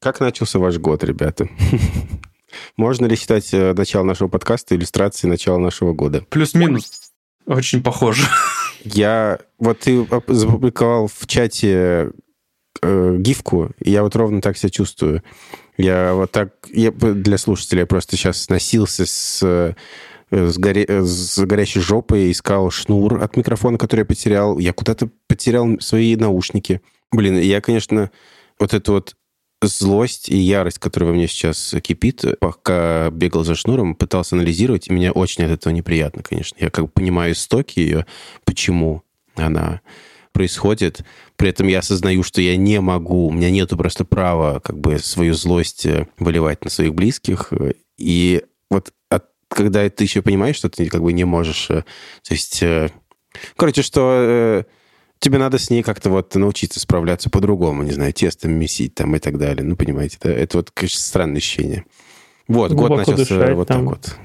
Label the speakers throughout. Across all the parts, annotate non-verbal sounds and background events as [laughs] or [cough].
Speaker 1: Как начался ваш год, ребята? [laughs] Можно ли считать э, начало нашего подкаста иллюстрацией начала нашего года?
Speaker 2: Плюс-минус. Очень похоже. [laughs]
Speaker 1: Я... Вот ты запубликовал в чате э, гифку, и я вот ровно так себя чувствую. Я вот так... Я, для слушателей я просто сейчас носился с, э, с, горе, с горящей жопой, искал шнур от микрофона, который я потерял. Я куда-то потерял свои наушники. Блин, я, конечно, вот эту вот злость и ярость, которая во мне сейчас кипит, пока бегал за шнуром, пытался анализировать, и мне очень от этого неприятно, конечно. Я как бы понимаю истоки ее, почему она происходит. При этом я осознаю, что я не могу, у меня нету просто права как бы свою злость э, выливать на своих близких. И вот от, когда ты еще понимаешь, что ты как бы не можешь... Э, то есть... Э, короче, что тебе надо с ней как-то вот научиться справляться по-другому, не знаю, тестом месить там и так далее. Ну, понимаете, да? это вот, конечно, странное ощущение. Вот, год начался дышать, вот так вот.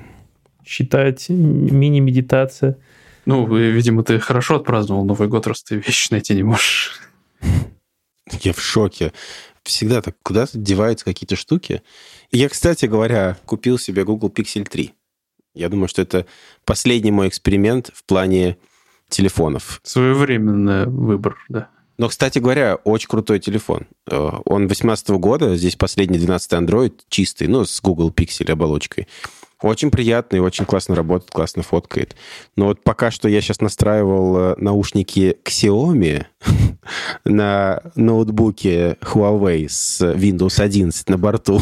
Speaker 3: Считать, мини-медитация.
Speaker 2: Ну, видимо, ты хорошо отпраздновал Новый год, раз ты вещи найти не можешь.
Speaker 1: Я в шоке. Всегда так куда-то деваются какие-то штуки. Я, кстати говоря, купил себе Google Pixel 3. Я думаю, что это последний мой эксперимент в плане телефонов.
Speaker 2: Своевременный выбор, да.
Speaker 1: Но, кстати говоря, очень крутой телефон. Э, он 18 года, здесь последний 12 Android, чистый, ну, с Google Pixel оболочкой. Очень приятный, очень классно работает, классно фоткает. Но вот пока что я сейчас настраивал э, наушники Xiaomi [laughs] на ноутбуке Huawei с Windows 11 на борту.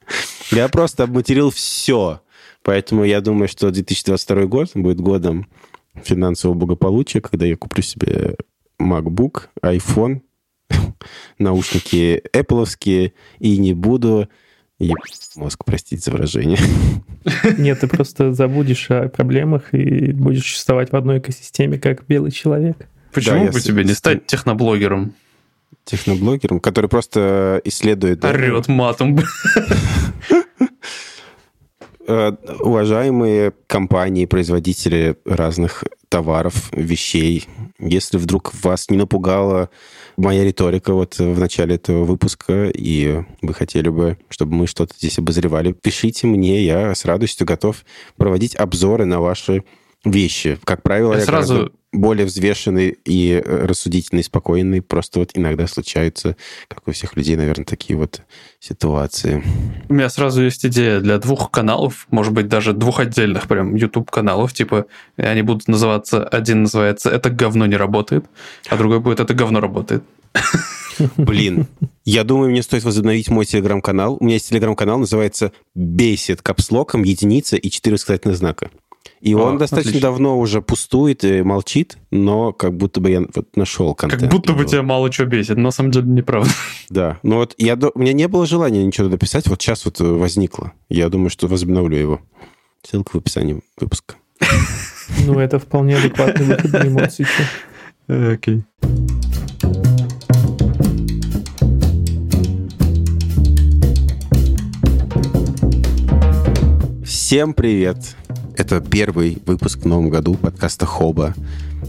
Speaker 1: [laughs] Я просто обматерил все. Поэтому я думаю, что 2022 год будет годом финансового благополучия, когда я куплю себе MacBook, iPhone, [laughs] наушники Apple и не буду Еб... мозг, простите за выражение. [laughs]
Speaker 3: Нет, ты просто забудешь о проблемах и будешь существовать в одной экосистеме, как белый человек.
Speaker 2: Почему да, бы тебе не стать техноблогером?
Speaker 1: Техноблогером, который просто исследует...
Speaker 2: Орет матом. [laughs]
Speaker 1: Э, уважаемые компании, производители разных товаров, вещей, если вдруг вас не напугала моя риторика вот в начале этого выпуска, и вы хотели бы, чтобы мы что-то здесь обозревали, пишите мне, я с радостью готов проводить обзоры на ваши вещи. Как правило,
Speaker 2: я, я сразу
Speaker 1: более взвешенный и э, рассудительный, спокойный. Просто вот иногда случаются, как у всех людей, наверное, такие вот ситуации.
Speaker 2: У меня сразу есть идея для двух каналов, может быть, даже двух отдельных прям YouTube-каналов. Типа, они будут называться... Один называется «Это говно не работает», а другой будет «Это говно работает».
Speaker 1: Блин, я думаю, мне стоит возобновить мой телеграм-канал. У меня есть телеграм-канал, называется «Бесит капслоком, единица и четыре восклицательных знака». И О, он достаточно отлично. давно уже пустует и молчит, но как будто бы я вот нашел контент.
Speaker 2: Как будто бы тебя мало что бесит, но на самом деле неправда.
Speaker 1: Да, но вот я, у меня не было желания ничего написать, вот сейчас вот возникло. Я думаю, что возобновлю его. Ссылка в описании выпуска.
Speaker 3: Ну, это вполне адекватный выход на эмоции.
Speaker 2: Окей.
Speaker 1: Всем привет! Это первый выпуск в новом году подкаста Хоба.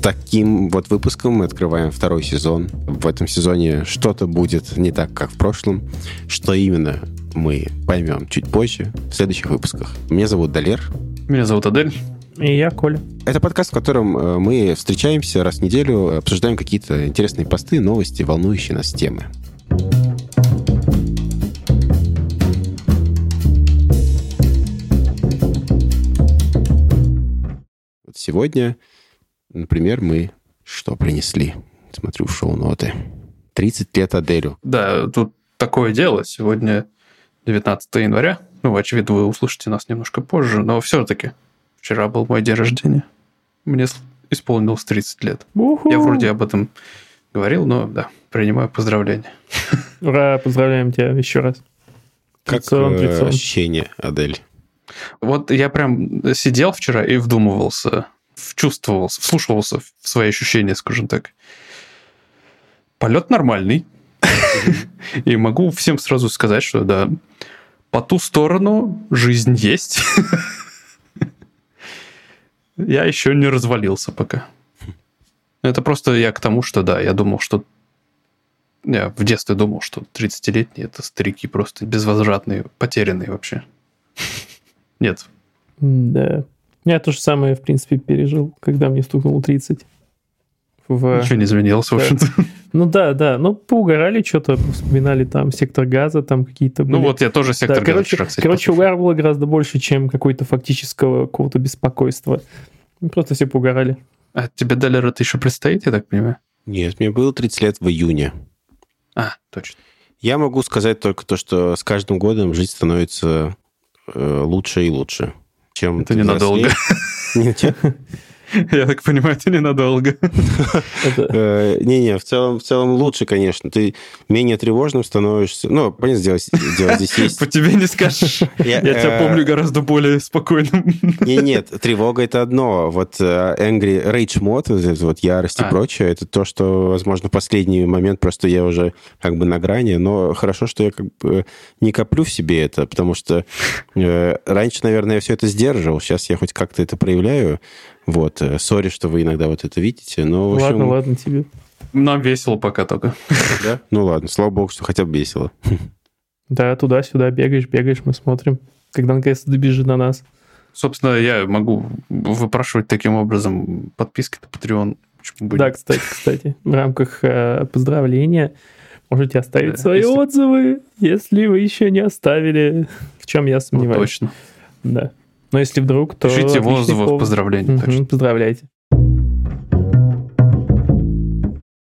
Speaker 1: Таким вот выпуском мы открываем второй сезон. В этом сезоне что-то будет не так, как в прошлом. Что именно, мы поймем чуть позже, в следующих выпусках. Меня зовут Далер.
Speaker 2: Меня зовут Адель.
Speaker 3: И я Коля.
Speaker 1: Это подкаст, в котором э, мы встречаемся раз в неделю, обсуждаем какие-то интересные посты, новости, волнующие нас темы. Сегодня, например, мы что принесли? Смотрю в шоу-ноты. 30 лет Аделю.
Speaker 2: Да, тут такое дело. Сегодня 19 января. Ну, очевидно, вы услышите нас немножко позже, но все-таки вчера был мой день рождения. Мне исполнилось 30 лет. У-ху. Я вроде об этом говорил, но да, принимаю поздравления.
Speaker 3: Ура, поздравляем тебя еще раз.
Speaker 1: Как лицом, э, лицом. ощущение, Адель?
Speaker 2: Вот я прям сидел вчера и вдумывался, вчувствовался, вслушивался в свои ощущения, скажем так. Полет нормальный. И могу всем сразу сказать, что да, по ту сторону жизнь есть. Я еще не развалился пока. Это просто я к тому, что да, я думал, что Я в детстве думал, что 30-летние это старики просто безвозвратные, потерянные вообще. Нет.
Speaker 3: Да. Я то же самое, в принципе, пережил, когда мне стукнуло 30.
Speaker 2: В... Ничего не изменилось, в общем-то.
Speaker 3: Ну да, да. Ну, поугорали что-то, вспоминали там сектор газа, там какие-то
Speaker 2: Ну вот я тоже сектор
Speaker 3: да,
Speaker 2: газа
Speaker 3: короче,
Speaker 2: вчера, кстати,
Speaker 3: короче, угар было гораздо больше, чем какой-то фактического какого-то беспокойства. Ну, Просто все поугорали.
Speaker 2: А тебе Далер это еще предстоит, я так понимаю?
Speaker 1: Нет, мне было 30 лет в июне.
Speaker 2: А, точно.
Speaker 1: Я могу сказать только то, что с каждым годом жизнь становится э, лучше и лучше. Чем
Speaker 2: Это ненадолго.
Speaker 1: взрослеешь. [laughs] [laughs]
Speaker 2: Я так понимаю, это ненадолго.
Speaker 1: Э, Не-не, в целом, в целом лучше, конечно. Ты менее тревожным становишься. Ну, понятно, дело, дело здесь [laughs] есть.
Speaker 2: По тебе не скажешь. [laughs] Я тебя
Speaker 1: э,
Speaker 2: помню гораздо более спокойным.
Speaker 1: Не, нет, тревога это одно. Вот э, angry rage мод, вот, ярость и
Speaker 2: А.
Speaker 1: прочее, это то, что, возможно, в последний момент просто я уже как бы на грани, но хорошо, что я как бы не коплю в себе это, потому что раньше, наверное, я все это сдерживал, сейчас я хоть как-то это проявляю. Вот, э, сори, что вы иногда вот это видите, но в общем,
Speaker 3: Ладно, ладно тебе.
Speaker 2: Нам весело пока только.
Speaker 1: да? Ну ладно, слава богу, что хотя бы весело.
Speaker 3: Да, туда-сюда бегаешь, бегаешь, мы смотрим, когда наконец-то добежит до нас.
Speaker 2: Собственно, я могу выпрашивать таким образом подписки на Patreon. Бы
Speaker 3: Да, кстати, кстати, в рамках э, поздравления можете оставить
Speaker 2: Да,
Speaker 3: свои
Speaker 2: если-
Speaker 3: отзывы, если вы еще не оставили, в чем я
Speaker 2: Ну,
Speaker 3: сомневаюсь.
Speaker 2: точно.
Speaker 3: Да. Но если вдруг, то...
Speaker 2: Пишите
Speaker 3: отличный
Speaker 2: отзывы в
Speaker 3: повод.
Speaker 2: поздравления. что.
Speaker 3: Поздравляйте.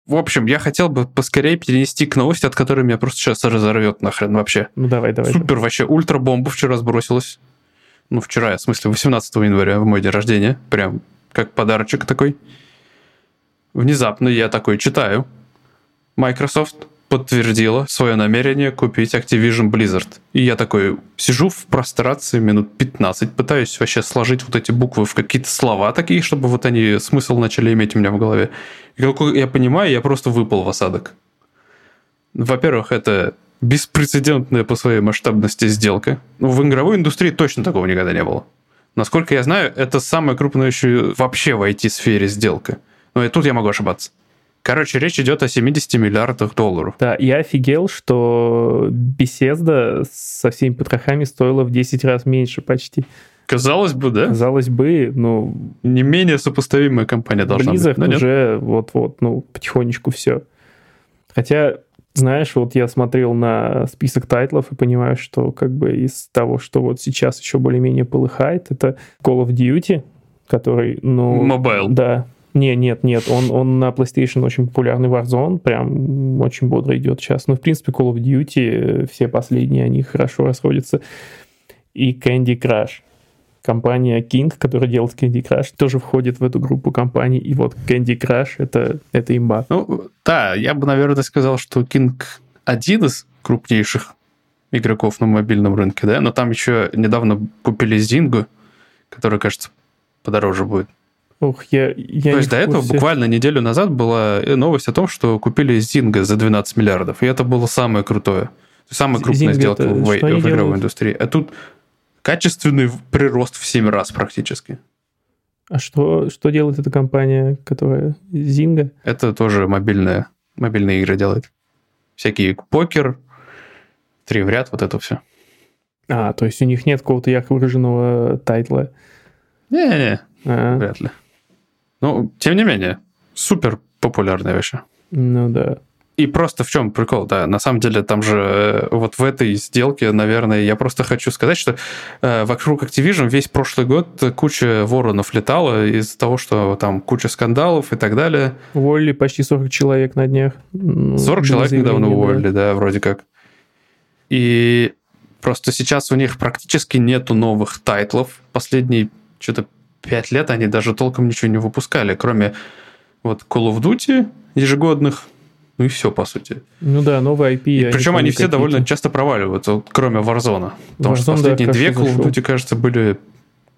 Speaker 2: В общем, я хотел бы поскорее перенести к новости, от которой меня просто сейчас разорвет нахрен вообще.
Speaker 3: Ну давай, давай.
Speaker 2: Супер вообще. Ультра-бомба вчера сбросилась. Ну, вчера, в смысле, 18 января, в мой день рождения. Прям как подарочек такой. Внезапно я такой читаю. Microsoft подтвердила свое намерение купить Activision Blizzard. И я такой сижу в прострации минут 15, пытаюсь вообще сложить вот эти буквы в какие-то слова такие, чтобы вот они смысл начали иметь у меня в голове. И как я понимаю, я просто выпал в осадок. Во-первых, это беспрецедентная по своей масштабности сделка. Ну, в игровой индустрии точно такого никогда не было. Насколько я знаю, это самая крупная еще вообще в IT-сфере сделка. Но и тут я могу ошибаться. Короче, речь идет о 70 миллиардах долларов.
Speaker 3: Да, я офигел, что беседа со всеми потрохами стоила в 10 раз меньше почти.
Speaker 2: Казалось бы, да?
Speaker 3: Казалось бы, ну,
Speaker 2: Не менее сопоставимая компания должна
Speaker 3: Blizzard
Speaker 2: быть. но нет.
Speaker 3: уже вот-вот, ну, потихонечку все. Хотя, знаешь, вот я смотрел на список тайтлов и понимаю, что как бы из того, что вот сейчас еще более-менее полыхает, это Call of Duty, который, ну...
Speaker 2: Mobile.
Speaker 3: Да. Не, нет, нет, он, он на PlayStation очень популярный Warzone, прям очень бодро идет сейчас. Ну, в принципе, Call of Duty, э, все последние, они хорошо расходятся. И Candy Crush. Компания King, которая делает Candy Crush, тоже входит в эту группу компаний. И вот Candy Crush — это, это имба.
Speaker 2: Ну, да, я бы, наверное, сказал, что King один из крупнейших игроков на мобильном рынке, да, но там еще недавно купили Zynga, который, кажется, подороже будет.
Speaker 3: Ох, я, я
Speaker 2: То есть до этого буквально неделю назад была новость о том, что купили Zynga за 12 миллиардов, и это было самое крутое. Самая крупная
Speaker 3: Zynga
Speaker 2: сделка в, в игровой
Speaker 3: делают?
Speaker 2: индустрии. А тут качественный прирост в 7 раз практически.
Speaker 3: А что, что делает эта компания, которая Zynga?
Speaker 2: Это тоже мобильная, мобильные игры делает. Всякие покер, три в ряд, вот это все.
Speaker 3: А, то есть у них нет какого-то ярко выраженного тайтла.
Speaker 2: Не-не,
Speaker 3: А,
Speaker 2: вряд ли. Ну, тем не менее, супер популярная вообще.
Speaker 3: ну да.
Speaker 2: И просто в чем прикол, да, на самом деле там же э, вот в этой сделке, наверное, я просто хочу сказать, что э, вокруг Activision весь прошлый год куча воронов летала из-за того, что там куча скандалов и так далее.
Speaker 3: Уволили почти 40 человек на днях. Ну,
Speaker 2: 40
Speaker 3: было
Speaker 2: человек недавно
Speaker 3: заявление, да.
Speaker 2: уволили, да, вроде как. И просто сейчас у них практически нету новых тайтлов. Последние что-то 5 лет они даже толком ничего не выпускали, кроме вот Call of Duty ежегодных, ну и все, по сути.
Speaker 3: Ну да, новые IP.
Speaker 2: И
Speaker 3: я
Speaker 2: причем они все довольно часто проваливаются, вот кроме Warzone. Потому что
Speaker 3: Warzone, да,
Speaker 2: последние две
Speaker 3: хорошо
Speaker 2: Call of. Duty, кажется, были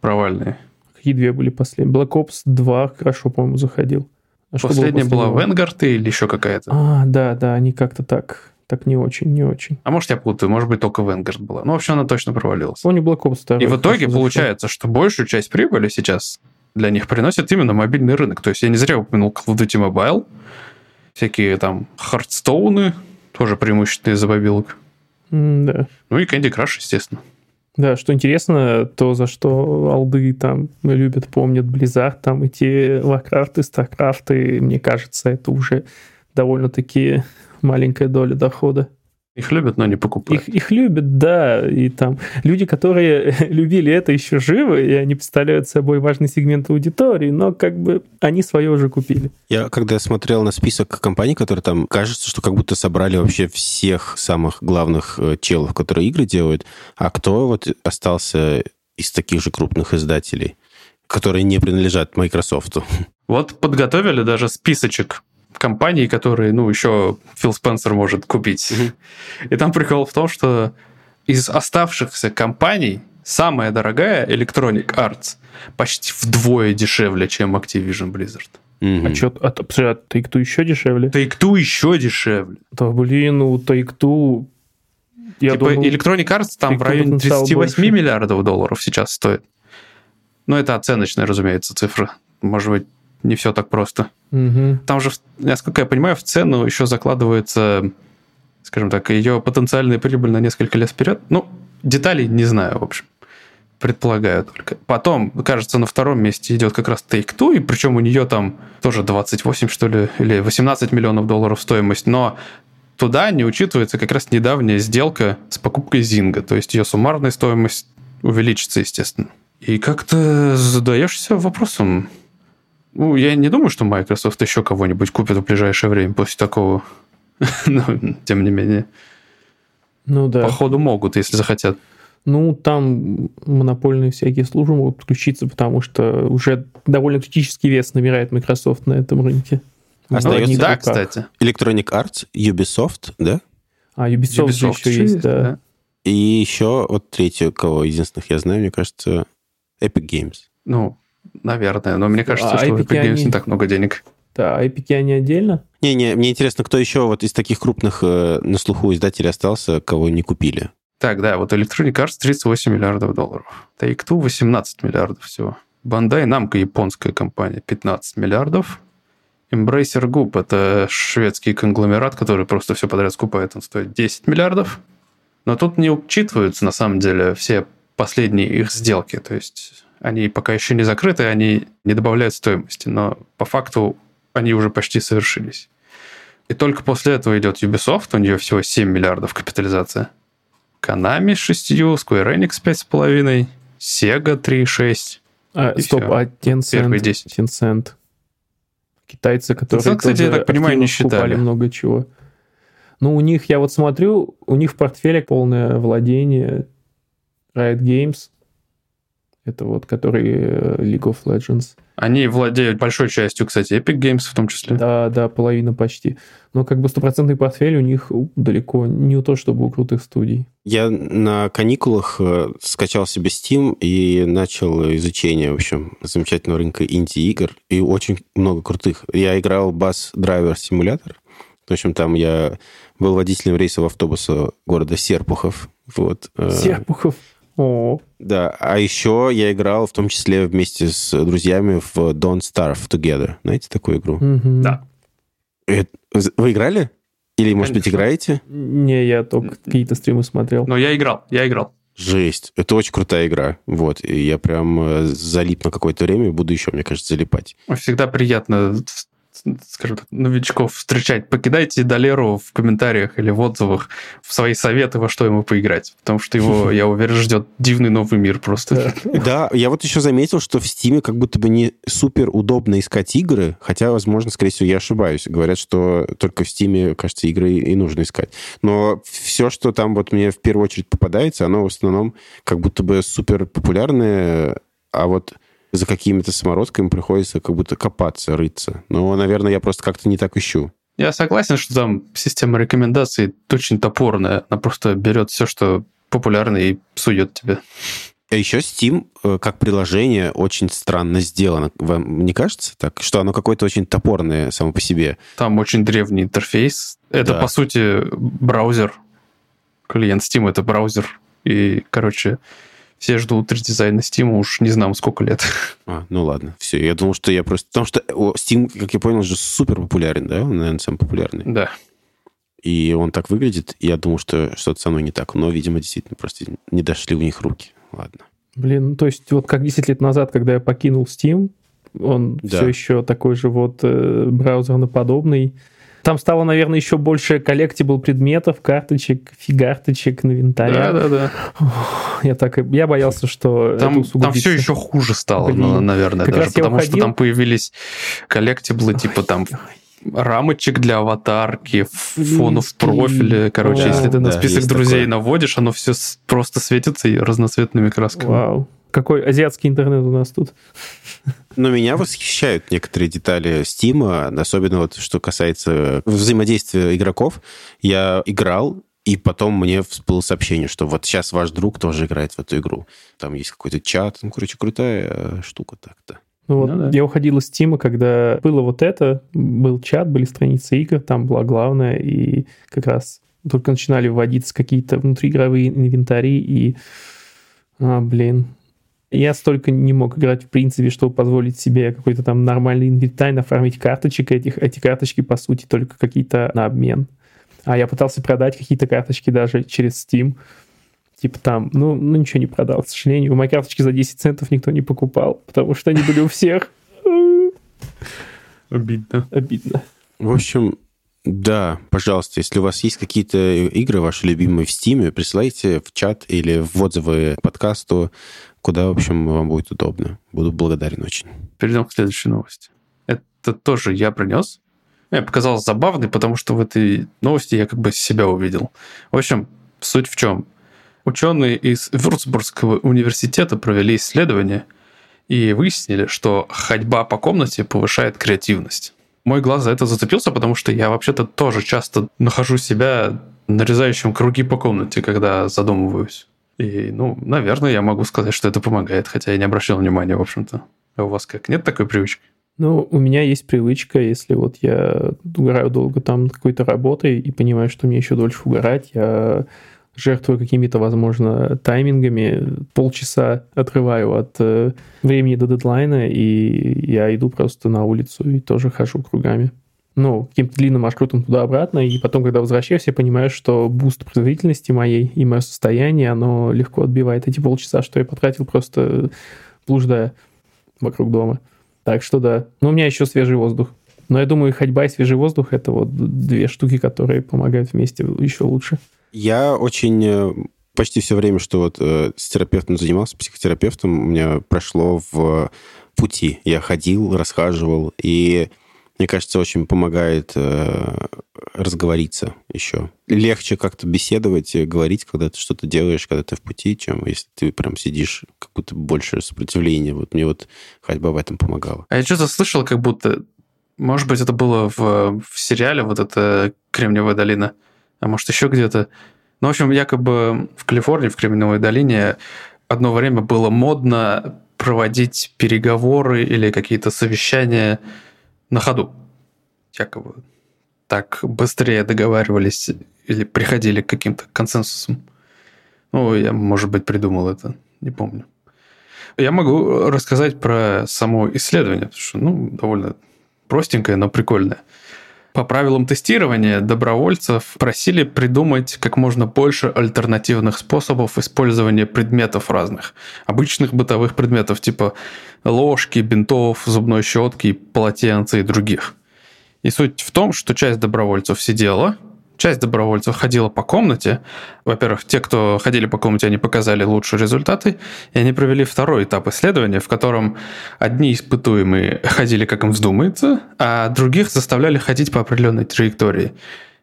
Speaker 2: провальные.
Speaker 3: Какие две были последние? Black Ops 2 хорошо, по-моему, заходил. А что
Speaker 2: Последняя была? Vanguard или еще какая-то.
Speaker 3: А, да, да, они как-то так, так не очень, не очень.
Speaker 2: А может, я путаю, может быть, только Vanguard была. Ну, вообще, она точно провалилась.
Speaker 3: Помню Black Ops 2.
Speaker 2: И в итоге получается, что большую часть прибыли сейчас для них приносит именно мобильный рынок. То есть я не зря упомянул Call of Duty Mobile, всякие там Хардстоуны, Тоже преимущественно из-за мобилок.
Speaker 3: Да.
Speaker 2: Ну и Candy Crush, естественно.
Speaker 3: Да, что интересно, то, за что алды там любят, помнят Blizzard, там эти StarCraft, и мне кажется, это уже довольно-таки маленькая доля дохода.
Speaker 2: Их любят, но не покупают.
Speaker 3: Их, их любят, да, и там люди, которые [laughs] любили это, еще живы, и они представляют собой важный сегмент аудитории, но как бы они свое уже купили.
Speaker 1: Я когда смотрел на список компаний, которые там, кажется, что как будто собрали вообще всех самых главных э, челов, которые игры делают, а кто вот остался из таких же крупных издателей, которые не принадлежат Microsoft?
Speaker 2: Вот подготовили даже списочек компаний, которые, ну, еще Фил Спенсер может купить. И там прикол в том, что из оставшихся компаний самая дорогая Electronic Arts почти вдвое дешевле, чем Activision Blizzard.
Speaker 3: А что, а, а Take-Two еще дешевле?
Speaker 2: Take-Two еще дешевле.
Speaker 3: Да, блин, у Take-Two...
Speaker 2: Я типа думал, Electronic Arts там в районе 38 больше. миллиардов долларов сейчас стоит. Ну, это оценочная, разумеется, цифра. Может быть, не все так просто.
Speaker 3: Угу.
Speaker 2: Там же, насколько я понимаю, в цену еще закладывается, скажем так, ее потенциальная прибыль на несколько лет вперед. Ну, деталей не знаю, в общем. Предполагаю только. Потом, кажется, на втором месте идет как раз Take-Two, и причем у нее там тоже 28, что ли, или 18 миллионов долларов стоимость, но туда не учитывается как раз недавняя сделка с покупкой Зинга, то есть ее суммарная стоимость увеличится, естественно. И как-то задаешься вопросом, ну, я не думаю, что Microsoft еще кого-нибудь купит в ближайшее время после такого. [laughs] Но, тем не менее.
Speaker 3: Ну да.
Speaker 2: Походу могут, если захотят.
Speaker 3: Ну, там монопольные всякие службы могут подключиться, потому что уже довольно критический вес набирает Microsoft на этом рынке.
Speaker 1: Остается,
Speaker 2: да, кстати.
Speaker 1: Electronic Arts, Ubisoft, да?
Speaker 3: А, Ubisoft, Ubisoft еще, еще есть, да. да.
Speaker 1: И еще вот третью, кого единственных я знаю, мне кажется, Epic Games.
Speaker 2: Ну, Наверное, но мне кажется, а что в Epic Games они... не так много денег.
Speaker 3: Да, а Epic они отдельно?
Speaker 1: Не-не, мне интересно, кто еще вот из таких крупных э, на слуху издателей остался, кого не купили?
Speaker 2: Так, да, вот Electronic Arts 38 миллиардов долларов. Take-Two 18 миллиардов всего. Bandai Namco, японская компания, 15 миллиардов. Embracer Group, это шведский конгломерат, который просто все подряд скупает, он стоит 10 миллиардов. Но тут не учитываются, на самом деле, все последние их сделки. То есть они пока еще не закрыты, они не добавляют стоимости, но по факту они уже почти совершились. И только после этого идет Ubisoft, у нее всего 7 миллиардов капитализация. Konami с 6, Square Enix 5,5, Sega 3,6.
Speaker 3: А, стоп, все. а Tencent, 10. Tencent. Китайцы, которые
Speaker 2: Tencent, кстати, я так понимаю, не считали.
Speaker 3: много чего. Ну, у них, я вот смотрю, у них в портфеле полное владение Riot Games, это вот который э, League of Legends.
Speaker 2: Они владеют большой частью, кстати, Epic Games в том числе.
Speaker 3: Да, да, половина почти. Но как бы стопроцентный портфель у них далеко не то, чтобы у крутых студий.
Speaker 1: Я на каникулах э, скачал себе Steam и начал изучение, в общем, замечательного рынка инди-игр. И очень много крутых. Я играл Bass Driver Simulator. В общем, там я был водителем рейсового автобуса города Серпухов. Вот.
Speaker 3: Э, Серпухов. О.
Speaker 1: Да, а еще я играл в том числе вместе с друзьями в Don't Starve Together. Знаете такую игру?
Speaker 3: Угу.
Speaker 2: Да.
Speaker 1: Вы играли? Или, может Конечно. быть, играете?
Speaker 3: Не, я только какие-то стримы смотрел.
Speaker 2: Но я играл, я играл.
Speaker 1: Жесть. Это очень крутая игра. Вот. И я прям э, залип на какое-то время, буду еще, мне кажется, залипать.
Speaker 2: Всегда приятно скажем так, новичков встречать, покидайте Долеру в комментариях или в отзывах в свои советы, во что ему поиграть. Потому что его, [laughs] я уверен, ждет дивный новый мир просто.
Speaker 1: Да, я вот еще заметил, что в Стиме как будто бы не супер удобно искать игры, хотя, возможно, скорее всего, я ошибаюсь. Говорят, что только в Стиме, кажется, игры и нужно искать. Но все, что там вот мне в первую очередь попадается, оно в основном как будто бы супер популярное, а вот за какими-то самородками приходится как будто копаться, рыться. Но, наверное, я просто как-то не так ищу.
Speaker 2: Я согласен, что там система рекомендаций очень топорная. Она просто берет все, что популярно, и сует тебе.
Speaker 1: А еще Steam э, как приложение очень странно сделано. Вам не кажется так? Что оно какое-то очень топорное само по себе.
Speaker 2: Там очень древний интерфейс. Это, да. по сути, браузер. Клиент Steam — это браузер. И, короче, все ждут редизайна Steam уж не знаю сколько лет. [laughs]
Speaker 1: А, ну ладно, все. Я думал, что я просто... Потому что Steam, как я понял, же супер популярен, да? Он, наверное, самый популярный.
Speaker 2: Да.
Speaker 1: и он так выглядит, и я думал, что что-то со мной не так. Но, видимо, действительно просто не дошли у них руки. Ладно.
Speaker 3: Блин, ну, то есть вот как 10 лет назад, когда я покинул Steam, он
Speaker 1: Да.
Speaker 3: все еще такой же вот э, браузерноподобный. Там стало, наверное, еще больше коллектибл предметов, карточек, фигарточек, инвентаря.
Speaker 2: Да-да-да.
Speaker 3: Я так, я боялся, что это
Speaker 2: Там, там все еще хуже стало,
Speaker 3: Блин.
Speaker 2: наверное,
Speaker 3: Как
Speaker 2: даже
Speaker 3: раз я
Speaker 2: потому что
Speaker 3: уходил.
Speaker 2: там появились коллектиблы, типа там рамочек для аватарки, фонов в профиле. Короче,
Speaker 3: Да,
Speaker 2: если ты на
Speaker 1: да,
Speaker 2: список
Speaker 1: есть
Speaker 2: друзей
Speaker 1: такое.
Speaker 2: наводишь, оно все просто светится и разноцветными красками.
Speaker 3: Вау. Какой азиатский интернет у нас тут.
Speaker 1: Но меня восхищают некоторые детали Стима, особенно вот что касается взаимодействия игроков. Я играл, и потом мне всплыло сообщение, что вот сейчас ваш друг тоже играет в эту игру. Там есть какой-то чат. Ну, короче, крутая э, штука так-то.
Speaker 3: Ну вот,
Speaker 2: Ну да.
Speaker 3: я уходил из Тима, когда было вот это, был чат, были страницы игр, там была главная, и как раз только начинали вводиться какие-то внутриигровые инвентари, и, а, блин, я столько не мог играть в принципе, чтобы позволить себе какой-то там нормальный инвентарь, нафармить карточек этих. Эти карточки, по сути, только какие-то на обмен. А я пытался продать какие-то карточки даже через Steam. Типа там, ну, ну ничего не продал, к сожалению. Мои карточки за 10 центов никто не покупал, потому что они были у всех.
Speaker 2: Обидно.
Speaker 3: Обидно.
Speaker 1: В общем, да, пожалуйста, если у вас есть какие-то игры ваши любимые в Стиме, присылайте в чат или в отзывы подкасту, куда, в общем, вам будет удобно. Буду благодарен очень.
Speaker 2: Перейдем к следующей новости. Это тоже я принес. Мне показалось забавной, потому что в этой новости я как бы себя увидел. В общем, суть в чем? Ученые из Вюрцбургского университета провели исследование и выяснили, что ходьба по комнате повышает креативность. Мой глаз за это зацепился, потому что я вообще-то тоже часто нахожу себя нарезающим круги по комнате, когда задумываюсь. И, ну, наверное, я могу сказать, что это помогает, хотя я не обращал внимания, в общем-то. А у вас как? Нет такой привычки?
Speaker 3: Ну, у меня есть привычка, если вот я угораю долго там какой-то работой и понимаю, что мне еще дольше угорать, я жертвую какими-то, возможно, таймингами, полчаса отрываю от э, времени до дедлайна, и я иду просто на улицу и тоже хожу кругами. Ну, каким-то длинным маршрутом туда-обратно, и потом, когда возвращаюсь, я понимаю, что boost производительности моей и мое состояние, оно легко отбивает эти полчаса, что я потратил просто блуждая вокруг дома. Так что да. Но у меня еще свежий воздух. Но я думаю, ходьба и свежий воздух — это вот две штуки, которые помогают вместе еще лучше.
Speaker 1: Я очень э, почти все время, что вот э, с терапевтом занимался, психотерапевтом, у меня прошло в пути. Я ходил, расхаживал, и мне кажется, очень помогает э, разговориться еще. Легче как-то беседовать, говорить, когда ты что-то делаешь, когда ты в пути, чем если ты прям сидишь, как будто больше сопротивления. Вот мне вот ходьба в этом помогала.
Speaker 2: А я что-то слышал, как будто, может быть, это было в, в сериале, вот это «Кремниевая долина», а может, еще где-то. Ну, в общем, якобы в Калифорнии, в Кремниевой долине одно время было модно проводить переговоры или какие-то совещания на ходу. Якобы так быстрее договаривались или приходили к каким-то консенсусам. Ну, я, может быть, придумал это, не помню. Я могу рассказать про само исследование, потому что, ну, довольно простенькое, но прикольное. По правилам тестирования добровольцев просили придумать как можно больше альтернативных способов использования предметов разных. Обычных бытовых предметов типа ложки, бинтов, зубной щетки, полотенца и других. И суть в том, что часть добровольцев сидела, часть добровольцев ходила по комнате. Во-первых, те, кто ходили по комнате, они показали лучшие результаты, и они провели второй этап исследования, в котором одни испытуемые ходили, как им вздумается, а других заставляли ходить по определенной траектории.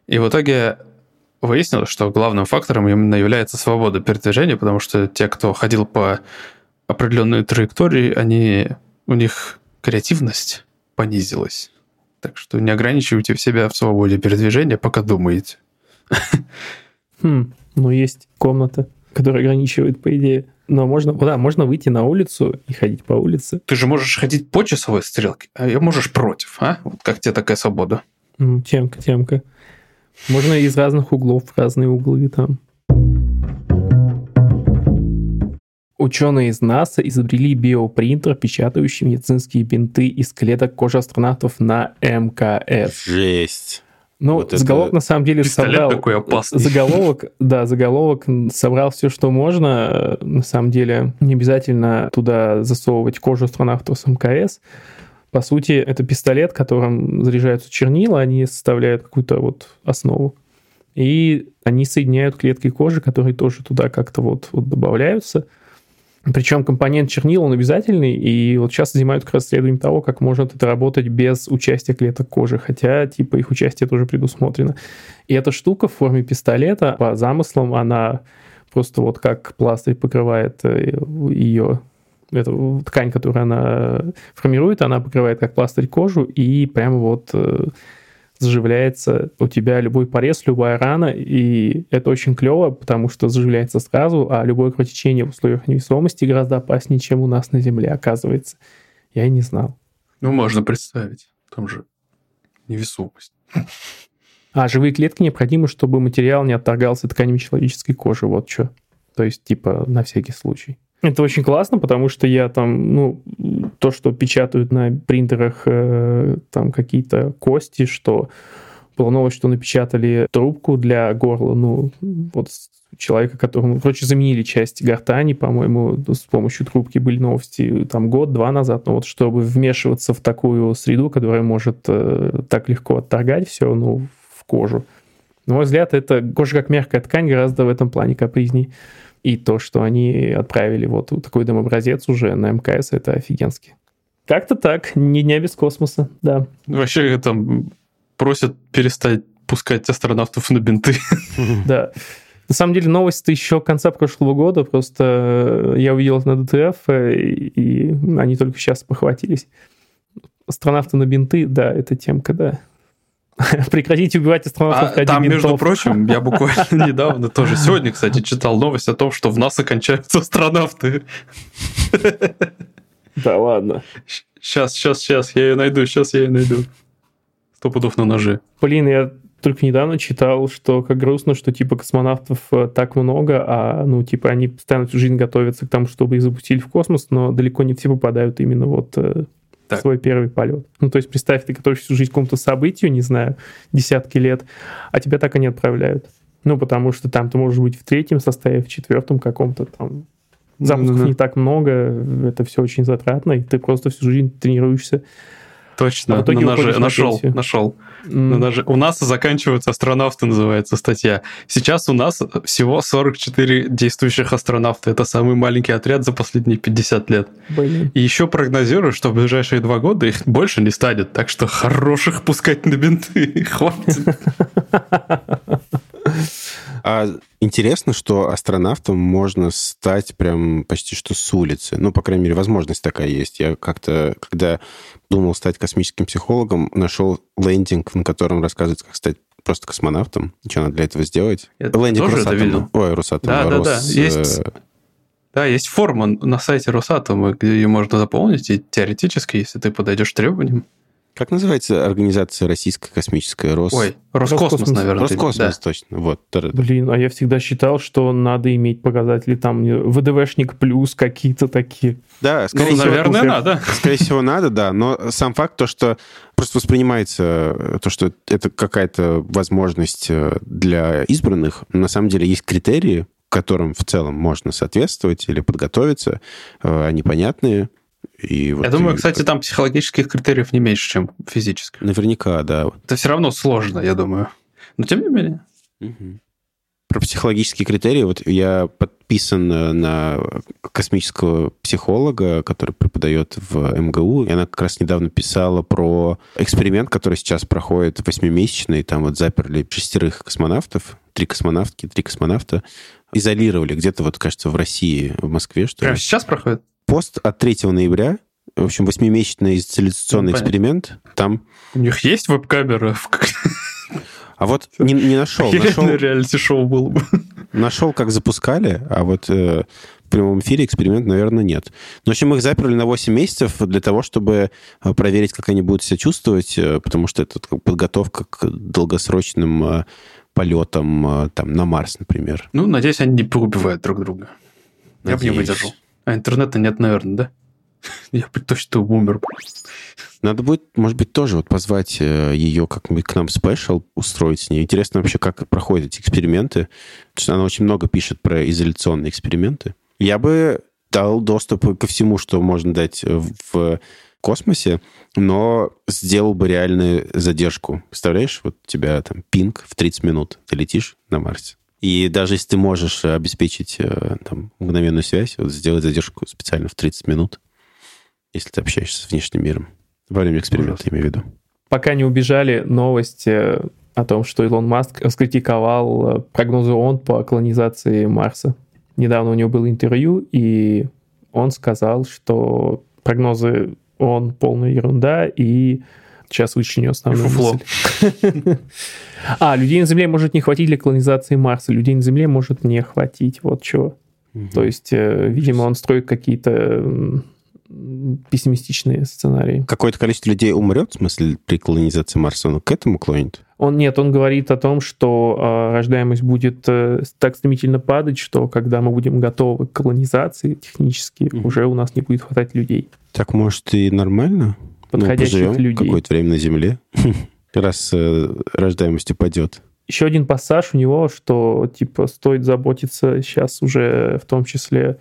Speaker 2: И в итоге выяснилось, что главным фактором именно является свобода передвижения, потому что те, кто ходил по определенной траектории, они, у них креативность понизилась. Так что не ограничивайте себя в свободе передвижения, пока думаете.
Speaker 3: Хм, ну есть комната, которая ограничивает, по идее. Но можно, да, можно выйти на улицу и ходить по улице.
Speaker 2: Ты же можешь ходить по часовой стрелке, а я можешь против, а? Вот как тебе такая свобода?
Speaker 3: Темка, темка. Можно из разных углов в разные углы там. Ученые из НАСА изобрели биопринтер, печатающий медицинские бинты из клеток кожи астронавтов на МКС.
Speaker 1: Жесть.
Speaker 3: Ну,
Speaker 1: Вот
Speaker 3: заголовок на самом деле собрал...
Speaker 2: такой опасный.
Speaker 3: Заголовок, да, заголовок собрал все, что можно. На самом деле не обязательно туда засовывать кожу астронавтов с МКС. По сути, это пистолет, которым заряжаются чернила, они составляют какую-то вот основу. И они соединяют клетки кожи, которые тоже туда как-то вот, вот добавляются. Причем компонент чернил, он обязательный, и вот сейчас занимают как раз исследованием того, как может это работать без участия клеток кожи, хотя типа их участие тоже предусмотрено. И эта штука в форме пистолета, по замыслам, она просто вот как пластырь покрывает э, ее эту ткань, которую она формирует, она покрывает как пластырь кожу, и прямо вот э, заживляется у тебя любой порез, любая рана, и это очень клево, потому что заживляется сразу, а любое кровотечение в условиях невесомости гораздо опаснее, чем у нас на Земле, оказывается. Я и не знал.
Speaker 2: Ну, можно представить. Там же невесомость.
Speaker 3: А живые клетки необходимы, чтобы материал не отторгался тканями человеческой кожи, вот что. То есть, типа, на всякий случай. Это очень классно, потому что я там, ну, то, что печатают на принтерах э, там какие-то кости, что была новость, что напечатали трубку для горла, ну, вот человека, которому, короче, заменили часть гортани, по-моему, с помощью трубки были новости там год-два назад, но вот чтобы вмешиваться в такую среду, которая может э, так легко отторгать все, ну, в кожу. На мой взгляд, это кожа как мягкая ткань гораздо в этом плане капризней. И то, что они отправили вот такой демобразец уже на МКС, это офигенски. Как-то так, не дня без космоса, да.
Speaker 2: Вообще там просят перестать пускать астронавтов на бинты.
Speaker 3: Да. На самом деле новость-то еще конца прошлого года, просто я увидел на ДТФ, и они только сейчас похватились. Астронавты на бинты, да, это темка, да. [laughs] Прекратите убивать астронавтов
Speaker 2: а, Там, между прочим, я [laughs] буквально недавно тоже, сегодня, кстати, читал новость о том, что в НАСА кончаются астронавты.
Speaker 3: Да ладно.
Speaker 2: Сейчас, сейчас, сейчас, я ее найду, сейчас я ее найду. Сто пудов на ноже.
Speaker 3: Блин, я только недавно читал, что как грустно, что типа космонавтов э, так много, а ну типа они постоянно всю жизнь готовятся к тому, чтобы их запустили в космос, но далеко не все попадают именно вот э, так. свой первый полет. Ну, то есть, представь, ты готовишься всю жизнь к какому-то событию, не знаю, десятки лет, а тебя так и не отправляют. Ну, потому что там ты можешь быть в третьем составе, в четвертом каком-то там. Запусков mm-hmm. не так много, это все очень затратно, и ты просто всю жизнь тренируешься
Speaker 2: Точно, а на ноже, нашел, нашел. Mm. На ноже. У нас заканчиваются астронавты, называется статья. Сейчас у нас всего 44 действующих астронавта. Это самый маленький отряд за последние 50 лет. Блин. И еще прогнозирую, что в ближайшие два года их больше не станет. Так что хороших пускать на бинты [laughs] хватит. [laughs]
Speaker 1: А интересно, что астронавтом можно стать прям почти что с улицы. Ну, по крайней мере, возможность такая есть. Я как-то, когда думал стать космическим психологом, нашел лендинг, на котором рассказывается, как стать просто космонавтом. Что надо для этого сделать?
Speaker 2: Я Лендинг тоже Росатома. это видел.
Speaker 1: Ой, Росатом.
Speaker 2: Да, да, да. Есть, да, есть форма на сайте Росатома, где ее можно заполнить, и теоретически, если ты подойдешь требованиям,
Speaker 1: как называется организация российская космическая? Рос...
Speaker 2: Ой, Роскосмос, Роскосмос наверное.
Speaker 1: Роскосмос, да. точно. Вот.
Speaker 3: Блин, а я всегда считал, что надо иметь показатели там ВДВшник плюс какие-то такие.
Speaker 1: Да, скорее ну, всего,
Speaker 2: наверное, надо.
Speaker 1: Скорее всего, надо, да. Но сам факт то, что просто воспринимается то, что это какая-то возможность э, для избранных. На самом деле есть критерии, которым в целом можно соответствовать или подготовиться. Э, они понятные. И вот
Speaker 2: Я думаю, и... кстати, там психологических критериев не меньше, чем физических.
Speaker 1: Наверняка, да.
Speaker 2: Это все равно сложно, я думаю. Но тем не менее.
Speaker 1: Угу. Про психологические критерии. Вот я подписан на космического психолога, который преподает в МГУ. И она как раз недавно писала про эксперимент, который сейчас проходит восьмимесячный. Там вот заперли шестерых космонавтов, три космонавтки, три космонавта. Изолировали где-то, вот, кажется, в России, в Москве, что
Speaker 2: Прямо ли. сейчас проходит?
Speaker 1: Пост от 3 ноября, в общем, восьмимесячный изоляционный ну, эксперимент. Там...
Speaker 2: У них есть веб-камера?
Speaker 1: А вот не, не нашел. [laughs] нашел
Speaker 2: реалити-шоу было бы.
Speaker 1: Нашел, как запускали, а вот э, в прямом эфире эксперимент, наверное, нет. Но, в общем, их заперли на 8 месяцев для того, чтобы э, проверить, как они будут себя чувствовать, э, потому что это подготовка к долгосрочным э, полетам там, на Марс, например.
Speaker 2: Ну, надеюсь, они не поубивают друг друга. Надеюсь. Я бы не выдержал. А интернета нет, наверное, да? [laughs] Я точно умер.
Speaker 1: Надо будет, может быть, тоже вот позвать э, ее как-нибудь к нам спешл, устроить с ней. Интересно вообще, как проходят эти эксперименты. Потому что она очень много пишет про изоляционные эксперименты. Я бы дал доступ ко всему, что можно дать в космосе, но сделал бы реальную задержку. Представляешь, вот у тебя там пинг в 30 минут, ты летишь на Марсе. И даже если ты можешь обеспечить э, там, мгновенную связь, вот сделать задержку специально в 30 минут, если ты общаешься с внешним миром. Во время эксперимента, Ужас. имею в виду.
Speaker 3: Пока не убежали новости о том, что Илон Маск скритиковал э, прогнозы ООН по колонизации Марса. Недавно у него было интервью, и он сказал, что прогнозы ООН полная ерунда, и сейчас вычленю основную мысль. [laughs] А, людей на Земле может не хватить для колонизации Марса, людей на Земле может не хватить, вот чего. То есть, э, видимо, он строит какие-то пессимистичные сценарии.
Speaker 1: Какое-то количество людей умрет, в смысле, при колонизации Марса? Он к этому клонит?
Speaker 3: Он нет, он говорит о том, что э, рождаемость будет э, так стремительно падать, что когда мы будем готовы к колонизации технически, mm-hmm. уже у нас не будет хватать людей.
Speaker 1: Так может и нормально?
Speaker 3: Подходящих ну, людей.
Speaker 1: какое-то время на Земле, [laughs] раз э, рождаемость упадет.
Speaker 3: Еще один пассаж у него, что типа стоит заботиться сейчас уже в том числе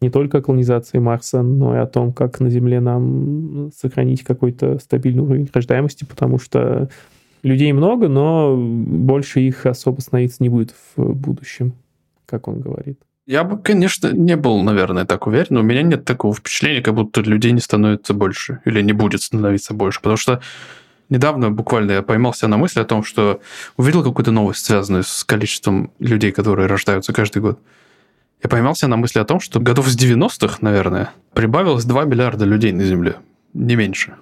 Speaker 3: не только о колонизации Марса, но и о том, как на Земле нам сохранить какой-то стабильный уровень рождаемости, потому что людей много, но больше их особо становиться не будет в будущем, как он говорит.
Speaker 2: Я бы, конечно, не был, наверное, так уверен, но у меня нет такого впечатления, как будто людей не становится больше или не будет становиться больше, потому что недавно буквально я поймался на мысли о том, что увидел какую-то новость, связанную с количеством людей, которые рождаются каждый год. Я поймался на мысли о том, что годов с 90-х, наверное, прибавилось 2 миллиарда людей на Земле. Не меньше.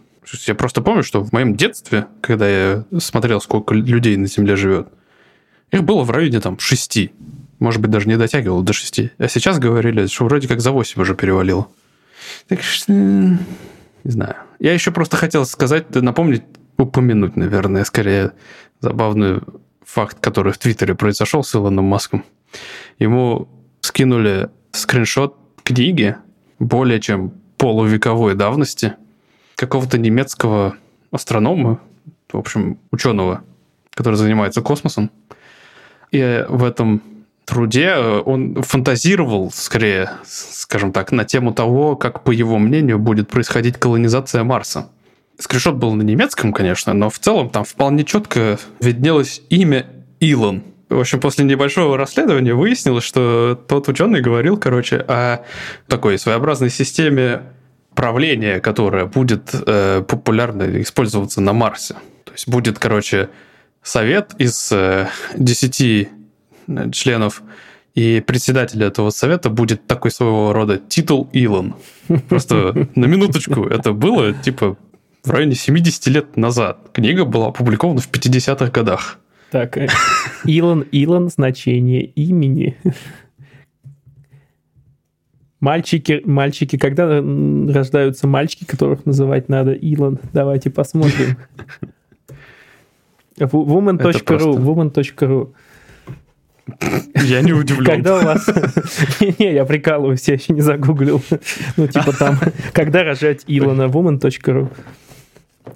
Speaker 2: Я просто помню, что в моем детстве, когда я смотрел, сколько людей на Земле живет, их было в районе там 6. Может быть, даже не дотягивало до 6. А сейчас говорили, что вроде как за 8 уже перевалило. Так что... Не знаю. Я еще просто хотел сказать, напомнить, упомянуть, наверное, скорее забавный факт, который в Твиттере произошел с Илоном Маском. Ему скинули скриншот книги более чем полувековой давности какого-то немецкого астронома, в общем, ученого, который занимается космосом. И в этом труде он фантазировал, скорее, скажем так, на тему того, как, по его мнению, будет происходить колонизация Марса. Скриншот был на немецком, конечно, но в целом там вполне четко виднелось имя Илон – в общем, после небольшого расследования выяснилось, что тот ученый говорил, короче, о такой своеобразной системе правления, которая будет э, популярно использоваться на Марсе. То есть будет, короче, совет из э, 10 э, членов, и председатель этого совета будет такой своего рода титул Илон. Просто на минуточку, это было типа в районе 70 лет назад. Книга была опубликована в 50-х годах.
Speaker 3: Так, э, Илон, Илон, значение имени. Мальчики, мальчики, когда рождаются мальчики, которых называть надо Илон? Давайте посмотрим. [laughs] Woman.ru, woman.ru.
Speaker 2: Я не удивлен.
Speaker 3: Когда у вас... [laughs] Не, я прикалываюсь, я еще не загуглил. Ну, типа там, когда рожать Илона, woman.ru.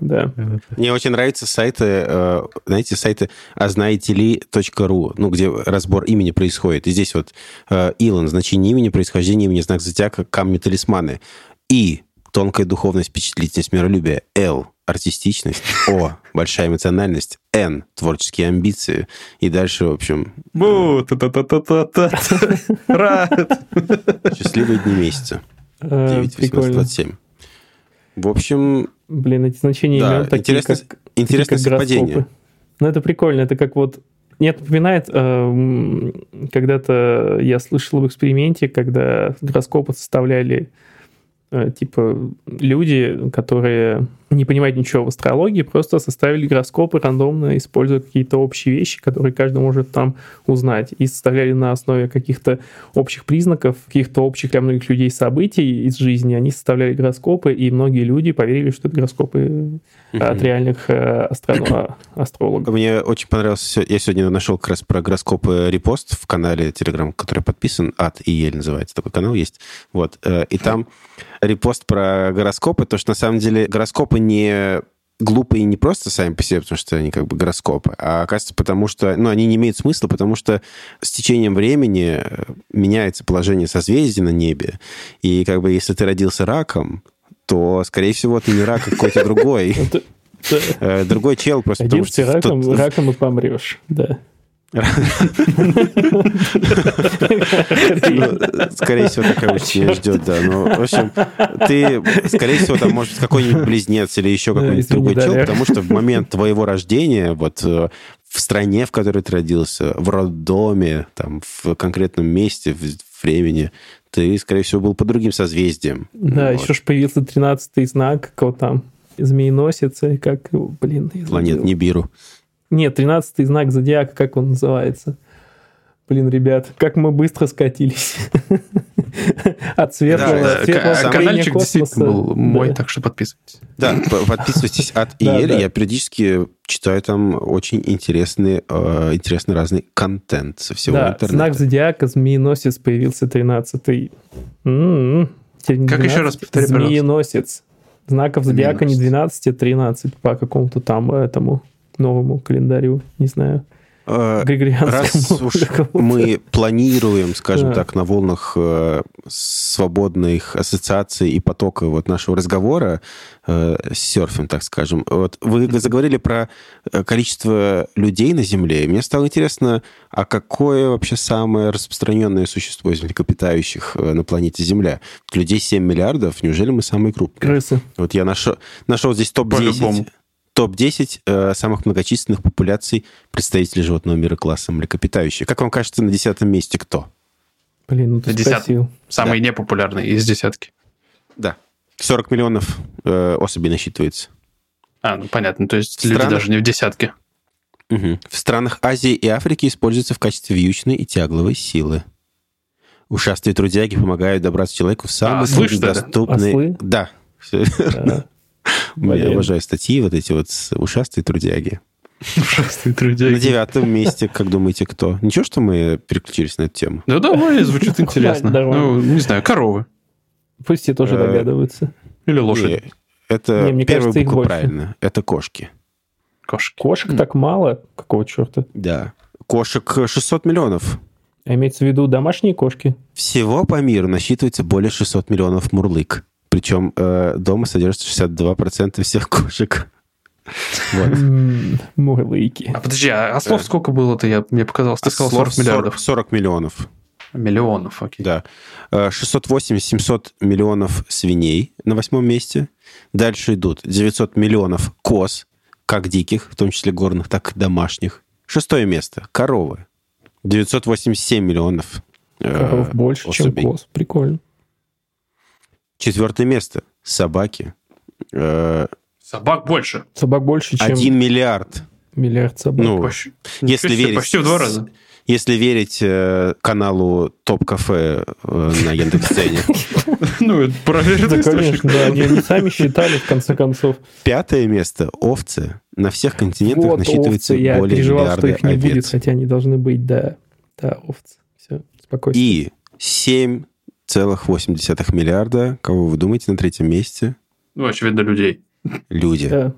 Speaker 3: Да.
Speaker 1: Мне очень нравятся сайты, э, знаете, сайты а знаете ли.ру, ну, где разбор имени происходит. И здесь вот э, Илон, значение имени, происхождение имени, знак зодиака, камни, талисманы. И тонкая духовность, впечатлительность, миролюбие. Л артистичность. [laughs] О, большая эмоциональность. Н творческие амбиции. И дальше, в общем... [laughs] Счастливые дни месяца. 9, 18, 27. В общем...
Speaker 3: Блин, эти значения да, имен такие, интересно, как,
Speaker 1: интересное
Speaker 3: совпадение. Ну, это прикольно. Это как вот... Мне это напоминает, э, когда-то я слышал в эксперименте, когда гороскопы составляли э, типа люди, которые не понимать ничего в астрологии, просто составили гороскопы рандомно, используя какие-то общие вещи, которые каждый может там узнать. И составляли на основе каких-то общих признаков, каких-то общих для многих людей событий из жизни. Они составляли гороскопы, и многие люди поверили, что это гороскопы от реальных э, астро- астрологов.
Speaker 1: Мне очень понравился... Я сегодня нашел как раз про гороскопы репост в канале Telegram, который подписан. Ад и Ель называется. Такой канал есть. Вот. э, И там репост про гороскопы, то, что на самом деле гороскопы не глупые не просто сами по себе, потому что они как бы гороскопы, а оказывается потому, что ну, они не имеют смысла, потому что с течением времени э, меняется положение созвездий на небе. И как бы если ты родился раком, то, скорее всего, ты не рак, а какой-то другой. [laughs] Э, Другой чел просто что...
Speaker 3: раком, раком и помрешь, да.
Speaker 1: Ну, скорее всего, такая участь меня ждет, да. Но, в общем, ты, скорее всего, там, может какой-нибудь близнец или еще какой-нибудь другой чел, потому что в момент твоего рождения, вот э, в стране, в которой ты родился, в роддоме, там, в конкретном месте, в времени, ты, скорее всего, был по другим созвездиям.
Speaker 3: Да,
Speaker 1: Вот.
Speaker 3: еще ж появился тринадцатый знак, кого там, змееносец, и как, блин,
Speaker 1: Планет. Нибиру.
Speaker 3: Нет, тринадцатый знак зодиака, как он называется? Блин, ребят, как мы быстро скатились. [laughs] От светлого,
Speaker 1: Да,
Speaker 3: светлого
Speaker 2: К-
Speaker 3: поколения
Speaker 2: Канальчик
Speaker 3: космоса.
Speaker 2: действительно был мой,
Speaker 3: Да.
Speaker 2: так что подписывайтесь.
Speaker 1: Да, подписывайтесь от
Speaker 3: Да, да.
Speaker 1: Я периодически читаю там очень интересный, э, интересный разный контент со всего
Speaker 3: Да,
Speaker 1: интернета.
Speaker 3: знак зодиака, змееносец появился 13-й. М-м. Теперь не
Speaker 2: Как еще
Speaker 3: 12,
Speaker 2: раз пожалуйста.
Speaker 3: Змееносец. Знаков зодиака не
Speaker 2: Змееносец.
Speaker 3: 12, а 13 по какому-то там этому новому календарю, не знаю, григорианскому.
Speaker 1: Раз уж мы планируем, скажем
Speaker 3: Да.
Speaker 1: так, на волнах э, свободных ассоциаций и потока вот нашего разговора, э, серфим, так скажем, вот вы заговорили про э, количество людей на Земле, и мне стало интересно, а какое вообще самое распространенное существо из млекопитающих э, на планете Земля? Людей 7 миллиардов, неужели мы самые крупные?
Speaker 3: Крысы.
Speaker 1: Вот я нашел, нашел здесь топ-10.
Speaker 2: По-любому.
Speaker 1: Топ-10 э, самых многочисленных популяций представителей животного мира класса млекопитающие. Как вам кажется, на десятом месте кто?
Speaker 3: Блин, ну ты
Speaker 2: На
Speaker 3: спросил.
Speaker 2: Самый непопулярный из десятки.
Speaker 1: Да. 40 миллионов э, особей насчитывается.
Speaker 2: А, ну понятно, то есть
Speaker 1: Странно.
Speaker 2: люди даже не в десятке.
Speaker 1: Мгм. В странах Азии и Африки используются в качестве вьючной и тягловой силы. Ушастые трудяги помогают добраться человеку в самый
Speaker 2: ослы, что ли?
Speaker 1: доступный...
Speaker 3: Ослы?
Speaker 1: Да. [laughs]
Speaker 3: Да.
Speaker 1: Я обожаю статьи вот эти вот ушастые трудяги.
Speaker 2: Ужасные
Speaker 1: На
Speaker 2: трудяги.
Speaker 1: девятом месте, как думаете, кто? Ничего, что мы переключились на эту тему?
Speaker 2: Да давай, звучит [laughs] интересно. Ну, не знаю, коровы
Speaker 3: Пусть все тоже
Speaker 1: Э,
Speaker 3: догадываются.
Speaker 2: или лошади,
Speaker 1: это первая буква правильно. Это кошки.
Speaker 2: кошки.
Speaker 3: Кошек так мало, какого черта?
Speaker 1: Да. Кошек 600 миллионов.
Speaker 3: А имеется в виду домашние кошки?
Speaker 1: Всего по миру насчитывается более 600 миллионов мурлык. Причем э, дома содержится 62% всех кошек. Вот.
Speaker 3: Мурлыки.
Speaker 2: А подожди, а ослов
Speaker 1: Э.
Speaker 2: сколько было-то? Я, мне показалось, ты сказал
Speaker 1: Слов
Speaker 2: 40 миллиардов.
Speaker 1: 40 миллионов.
Speaker 2: Миллионов, окей.
Speaker 1: Да. Э, 680-700 миллионов свиней на восьмом месте. Дальше идут 900 миллионов коз, как диких, в том числе горных, так и домашних. Шестое место. Коровы. 987 миллионов. э,
Speaker 3: Коров больше, чем коз. Прикольно.
Speaker 1: Четвертое место. Собаки. Э,
Speaker 2: Собак больше.
Speaker 3: Собак больше, чем
Speaker 1: 1 миллиард.
Speaker 3: миллиард собак.
Speaker 1: Ну,
Speaker 2: Почти,
Speaker 1: если
Speaker 2: почти-
Speaker 1: верить...
Speaker 2: почти в два раза.
Speaker 1: Если верить э, каналу Топ Кафе э, на Яндекс.Дзене. [laughs]
Speaker 2: Ну, это проверенный
Speaker 3: да,
Speaker 2: источник.
Speaker 3: конечно, да. Они, сами считали, в конце концов.
Speaker 1: Пятое место. Овцы. На всех континентах насчитывается
Speaker 3: овцы. Я
Speaker 1: более
Speaker 3: переживал, что
Speaker 1: миллиарда
Speaker 3: их не будет,
Speaker 1: овец.
Speaker 3: хотя они должны быть, да. Да, овцы. Все, спокойно.
Speaker 1: И 7,8 миллиарда, кого вы думаете, на третьем месте?
Speaker 2: Ну, очевидно, людей.
Speaker 1: Люди.
Speaker 3: Да.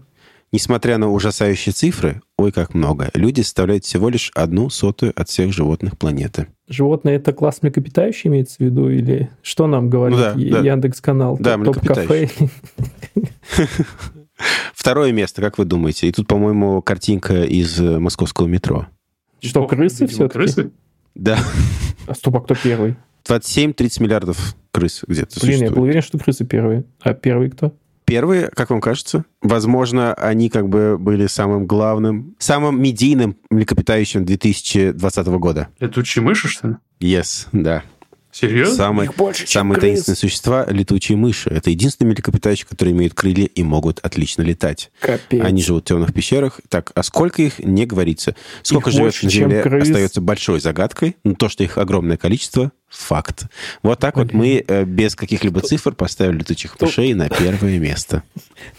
Speaker 1: Несмотря на ужасающие цифры, ой, как много, люди составляют всего лишь одну сотую от всех животных планеты.
Speaker 3: Животные это класс млекопитающий имеется в виду? Или что нам говорит
Speaker 1: Ну да, да.
Speaker 3: Яндекс.Канал?
Speaker 1: Да,
Speaker 3: Топ-кафе? [laughs]
Speaker 1: Второе место, как вы думаете? И тут, по-моему, картинка из э, московского метро.
Speaker 3: Что, крысы всё-таки?
Speaker 2: крысы?
Speaker 1: Да.
Speaker 3: А стоп, а кто первый?
Speaker 1: 27-30 миллиардов крыс где-то
Speaker 3: Блин, я был
Speaker 1: существует.
Speaker 3: уверен, что крысы первые. А первый кто?
Speaker 1: Первые, как вам кажется? Возможно, они как бы были самым главным, самым медийным млекопитающим 2020 года.
Speaker 2: Летучие мыши, что ли?
Speaker 1: Yes, да.
Speaker 2: Серьезно?
Speaker 1: Самые,
Speaker 3: Их больше, чем
Speaker 1: самые
Speaker 3: крыс.
Speaker 1: таинственные существа — летучие мыши. Это единственные млекопитающие, которые имеют крылья и могут отлично летать.
Speaker 3: Капец.
Speaker 1: Они живут в темных пещерах. Так, а сколько их, не говорится. Сколько
Speaker 3: Их
Speaker 1: живет
Speaker 3: больше,
Speaker 1: на Земле,
Speaker 3: крыс.
Speaker 1: остается большой загадкой. Но то, что их огромное количество — факт. Вот так вот
Speaker 3: Блин.
Speaker 1: мы э, без каких-либо цифр поставили летучих мышей на первое место.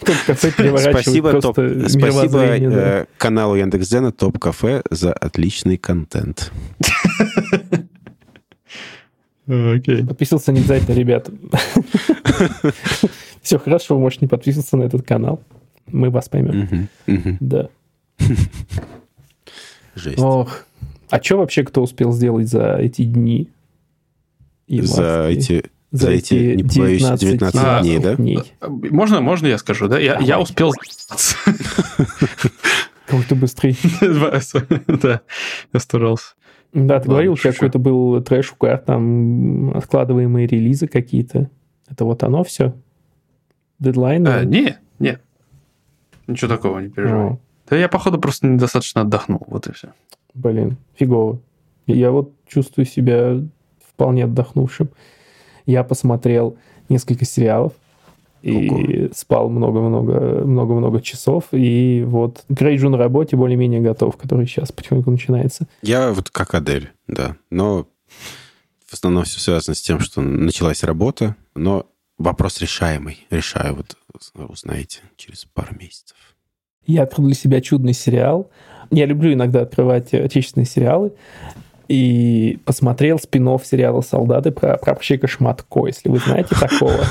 Speaker 1: [laughs] Спасибо, топ,
Speaker 3: просто
Speaker 1: спасибо
Speaker 3: мировоззрение, да.
Speaker 1: э, каналу Яндекс.Дзена Топ Кафе за отличный контент. [laughs]
Speaker 2: Окей.
Speaker 3: Подписываться не обязательно, ребята. [laughs] Все хорошо, вы можете не подписываться на этот канал. Мы вас поймем. Да.
Speaker 1: Жесть.
Speaker 3: Ох. А что вообще кто успел сделать за эти дни?
Speaker 1: За эти, за эти, не побоюсь, 19
Speaker 2: А,
Speaker 1: дней, да?
Speaker 3: дней.
Speaker 2: Можно, можно я скажу, да? Я, я успел...
Speaker 3: Как ты быстрый. [laughs]
Speaker 2: Да, я старался.
Speaker 3: Да, ты
Speaker 2: Ладно,
Speaker 3: говорил,
Speaker 2: шучу.
Speaker 3: какой-то был трэш, там откладываемые релизы какие-то. Это вот оно все? Дедлайны?
Speaker 2: А, не, не. Ничего такого, не переживай.
Speaker 3: О,
Speaker 2: Да я, походу, просто недостаточно отдохнул. Вот и все.
Speaker 3: блин, фигово. Я вот чувствую себя вполне отдохнувшим. Я посмотрел несколько сериалов и спал много-много много-много часов. И вот к рейджу на работе более-менее готов, который сейчас потихоньку начинается.
Speaker 1: Я вот как Адель, да. Но в основном все связано с тем, что началась работа, но вопрос решаемый. Решаю, вот узнаете через пару месяцев.
Speaker 3: Я открыл для себя чудный сериал. Я люблю иногда открывать отечественные сериалы. И посмотрел спин сериала «Солдаты» про прапорщика Шматко, если вы знаете такого. [laughs]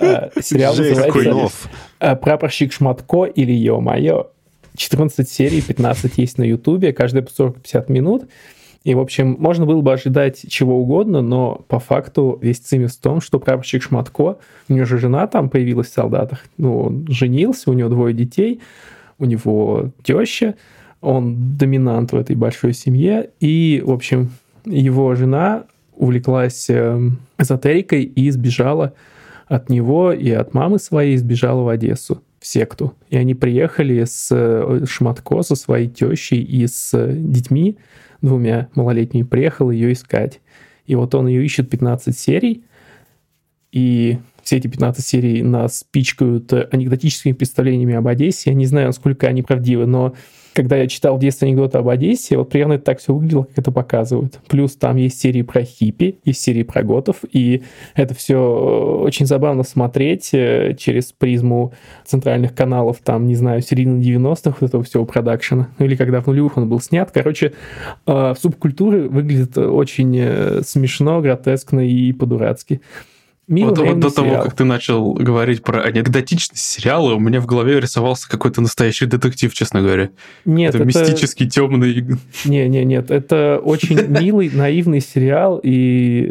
Speaker 3: Э, Сериал называется э, «Прапорщик Шматко» или «Ё-моё». 14 серий, 15 есть на Ютубе, каждая по 40-50 минут. И, в общем, можно было бы ожидать чего угодно, но по факту весь цимис в том, что прапорщик Шматко, у него же жена там появилась в солдатах, ну, он женился, у него двое детей, у него теща, он доминант в этой большой семье, и, в общем, его жена увлеклась эм, эзотерикой и сбежала от него и от мамы своей, сбежала в Одессу, в секту. И они приехали с э, Шматко, со своей тещей и с э, детьми, двумя малолетними, приехал ее искать. И вот он ее ищет 15 серий, и все эти 15 серий нас пичкают э, анекдотическими представлениями об Одессе. Я не знаю, насколько они правдивы, но когда я читал в детстве анекдоты об Одессе, вот примерно так все выглядело, как это показывают. Плюс там есть серии про хиппи, есть серии про готов, и это все очень забавно смотреть э, через призму центральных каналов, там, не знаю, середины 90-х, вот этого всего продакшена, ну или когда в нулевых он был снят. Короче, э, субкультуры выглядят очень э, смешно, гротескно и по-дурацки. Милый
Speaker 2: Вот, вот до того,
Speaker 3: сериал.
Speaker 2: как ты начал говорить про анекдотичность сериала, у меня в голове рисовался какой-то настоящий детектив, честно говоря.
Speaker 3: Нет,
Speaker 2: это, мистический, темный.
Speaker 3: Не, не, нет, это очень [laughs] милый, наивный сериал, и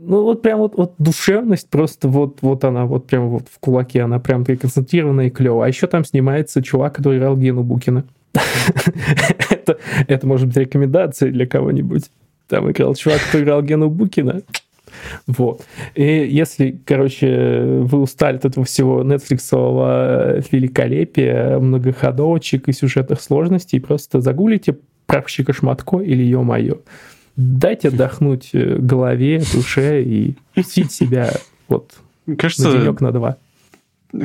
Speaker 3: ну вот прям вот, вот душевность просто вот, вот она вот прям вот в кулаке, она прям такая концентрированная и клевая. А еще там снимается чувак, который играл Гену Букина. [laughs] это, это может быть рекомендация для кого-нибудь. Там играл чувак, который играл Гену Букина. Вот. И если, короче, вы устали от этого всего нетфликсового великолепия, многоходовочек и сюжетных сложностей, просто загуглите прапорщика Шматко или Ё-моё. Дайте [laughs] отдохнуть э, голове, душе и пустить себя вот на
Speaker 2: Кажется,
Speaker 3: денек, на два.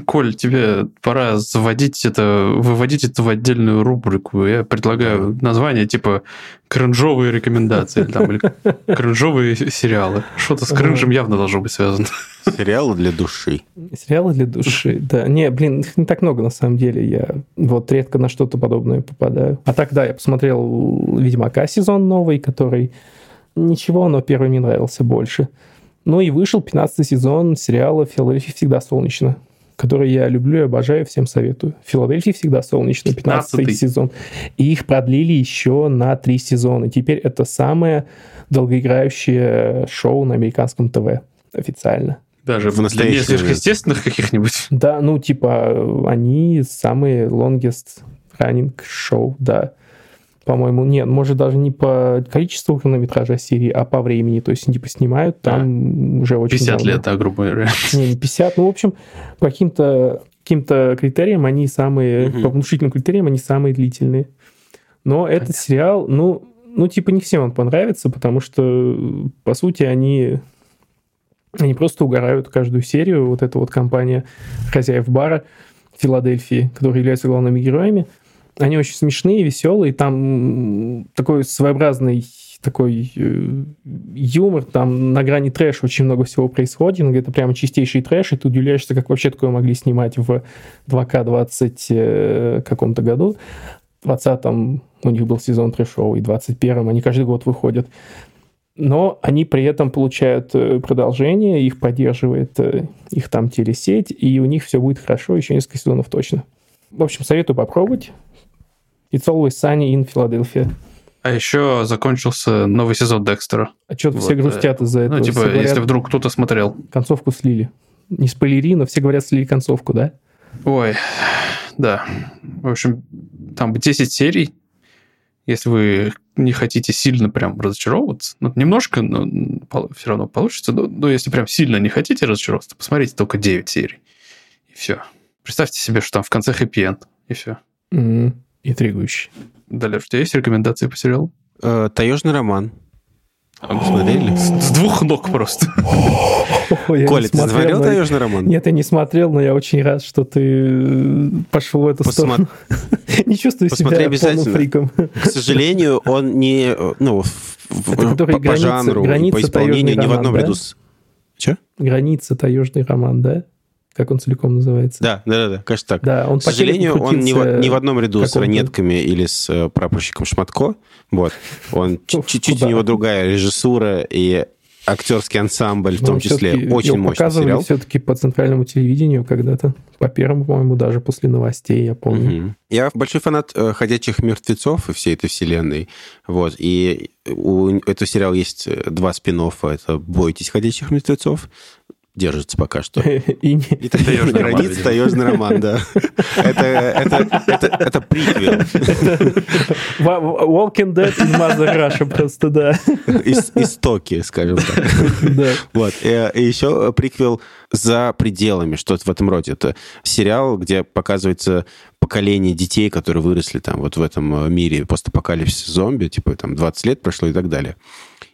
Speaker 2: Коль, тебе пора заводить это, выводить это в отдельную рубрику. Я предлагаю название типа кринжовые рекомендации там, или кринжовые сериалы. Что-то с кринжем явно должно быть связано.
Speaker 1: Сериалы для души.
Speaker 3: Сериалы для души, да. Не, блин, их не так много на самом деле. Я вот редко на что-то подобное попадаю. А так, да, я посмотрел Ведьмака сезон новый, который ничего, но первый мне нравился больше. Ну и вышел 15 сезон сериала «Филадельфия всегда солнечно», который я люблю и обожаю, всем советую. «Филадельфия всегда солнечно», 15
Speaker 2: 15-й.
Speaker 3: сезон. И их продлили еще на три сезона. Теперь это самое долгоиграющее шоу на американском ТВ официально.
Speaker 2: Даже
Speaker 1: В
Speaker 2: в
Speaker 1: настоящий
Speaker 2: настоящих
Speaker 1: момент.
Speaker 2: естественных каких-нибудь.
Speaker 3: Да, ну, типа, они самые longest running шоу, да. По-моему, нет, может, даже не по количеству хронометража серии, а по времени. То есть, типа, снимают там уже очень
Speaker 2: 50
Speaker 3: давно.
Speaker 2: лет, да, грубо говоря.
Speaker 3: Не, не 50. Ну, в общем, по каким-то каким-то критериям они самые,
Speaker 1: Мгм.
Speaker 3: по внушительным критериям они самые длительные. Но этот сериал, ну, ну, типа, не всем он понравится, потому что, по сути, они, они просто угорают каждую серию. Вот эта вот компания хозяев бара Филадельфии, которые являются главными героями, они очень смешные, веселые. Там такой своеобразный такой э, юмор, там на грани трэша очень много всего происходит, это прямо чистейший трэш, и ты удивляешься, как вообще такое могли снимать в 2К20 э, каком-то году. В 20-м у них был сезон трэшовый, в 21-м они каждый год выходят. Но они при этом получают э, продолжение, их поддерживает их там телесеть, и у них все будет хорошо еще несколько сезонов точно. В общем, советую попробовать. It's always sunny in Philadelphia.
Speaker 2: А еще закончился новый сезон Декстера.
Speaker 3: А что-то вот, все грустят из-за этого.
Speaker 2: Ну, типа,
Speaker 3: все
Speaker 2: говорят, если вдруг кто-то смотрел.
Speaker 3: Концовку слили. Не спойлери, но все говорят, слили концовку, да?
Speaker 2: Ой, да. В общем, там 10 серий. Если вы не хотите сильно прям разочаровываться, ну, немножко, но все равно получится. Но, но если прям сильно не хотите разочароваться, посмотрите только 9 серий. И все. Представьте себе, что там в конце хэппи-энд. И все.
Speaker 3: Mm-hmm. Интригующе.
Speaker 2: Далее, у тебя есть рекомендации по сериалу?
Speaker 1: Э, Таежный роман. А вы смотрели?
Speaker 2: С, двух ног просто.
Speaker 1: Коля, ты смотрел. «Таежный роман»?
Speaker 3: Нет, я не смотрел, но я очень рад, что ты э, пошел в эту сторону. [laughs] не чувствую себя полным фриком.
Speaker 1: К сожалению, он не... Ну, Это по, жанру по исполнению ни в одном ряду с...
Speaker 3: Че? Граница таежный роман, да? Как он целиком называется.
Speaker 1: Да, да, да, да кажется так.
Speaker 3: Да, он
Speaker 1: К сожалению, он не в, не в одном ряду с ранетками или с э, прапорщиком Шматко. Вот. Он [laughs] чуть-чуть у него другая режиссура и актерский ансамбль в том числе очень мощный
Speaker 3: показывали
Speaker 1: сериал.
Speaker 3: все-таки по центральному телевидению когда-то, по первому, по-моему, даже после новостей, я помню.
Speaker 1: Я большой фанат э, «Ходячих мертвецов» и всей этой вселенной. Вот. И у этого сериала есть э, два спин Это «Бойтесь ходячих мертвецов», держится пока что. [laughs]
Speaker 3: И,
Speaker 1: и таежный роман. таежный роман, да. Это, это, это, это приквел.
Speaker 3: Walking Dead in Mother Russia просто, да.
Speaker 1: Истоки, скажем так. Да. Вот. И, и еще приквел «За пределами», что-то в этом роде. Это сериал, где показывается поколение детей, которые выросли там вот в этом мире постапокалипсиса зомби, типа там 20 лет прошло и так далее.